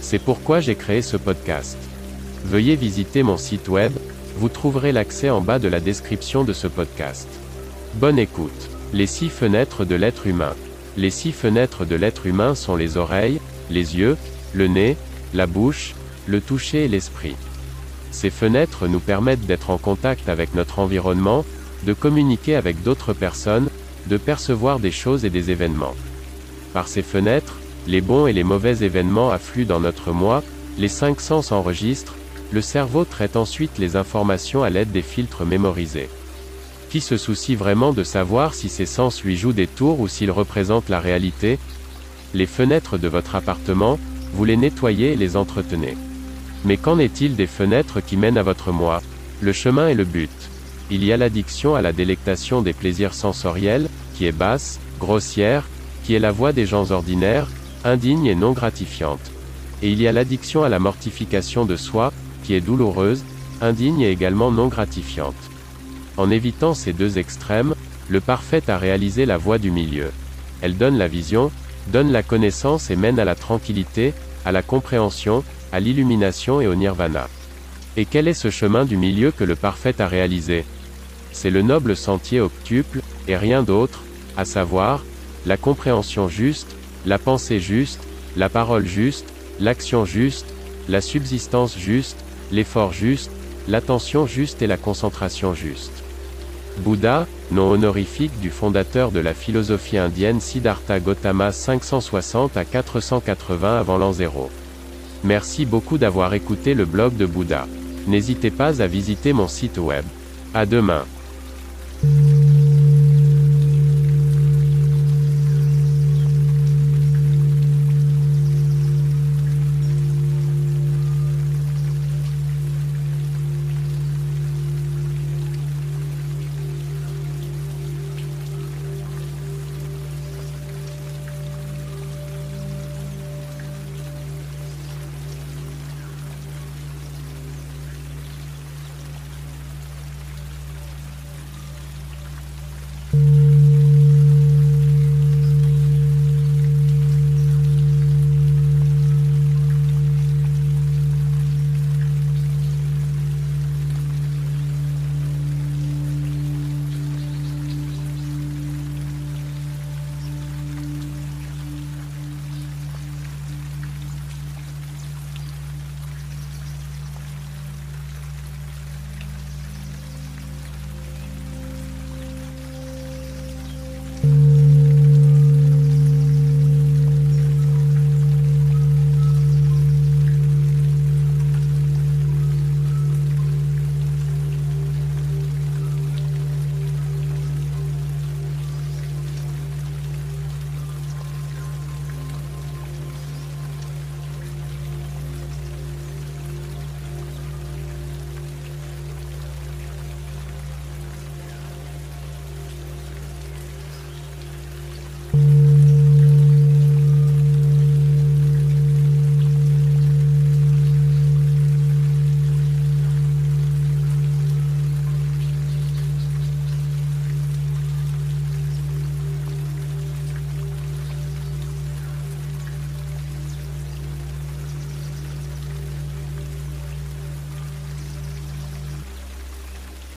C'est pourquoi j'ai créé ce podcast. Veuillez visiter mon site web, vous trouverez l'accès en bas de la description de ce podcast. Bonne écoute. Les six fenêtres de l'être humain. Les six fenêtres de l'être humain sont les oreilles, les yeux, le nez, la bouche, le toucher et l'esprit. Ces fenêtres nous permettent d'être en contact avec notre environnement, de communiquer avec d'autres personnes, de percevoir des choses et des événements. Par ces fenêtres, les bons et les mauvais événements affluent dans notre moi, les cinq sens enregistrent, le cerveau traite ensuite les informations à l'aide des filtres mémorisés. Qui se soucie vraiment de savoir si ces sens lui jouent des tours ou s'ils représentent la réalité? Les fenêtres de votre appartement, vous les nettoyez et les entretenez. Mais qu'en est-il des fenêtres qui mènent à votre moi? Le chemin est le but. Il y a l'addiction à la délectation des plaisirs sensoriels, qui est basse, grossière, qui est la voie des gens ordinaires, indigne et non gratifiante. Et il y a l'addiction à la mortification de soi, qui est douloureuse, indigne et également non gratifiante. En évitant ces deux extrêmes, le parfait a réalisé la voie du milieu. Elle donne la vision, donne la connaissance et mène à la tranquillité, à la compréhension, à l'illumination et au nirvana. Et quel est ce chemin du milieu que le parfait a réalisé? C'est le noble sentier octuple, et rien d'autre, à savoir, la compréhension juste, la pensée juste, la parole juste, l'action juste, la subsistance juste, l'effort juste, l'attention juste et la concentration juste. Bouddha, nom honorifique du fondateur de la philosophie indienne Siddhartha Gautama 560 à 480 avant l'an 0. Merci beaucoup d'avoir écouté le blog de Bouddha. N'hésitez pas à visiter mon site web. À demain.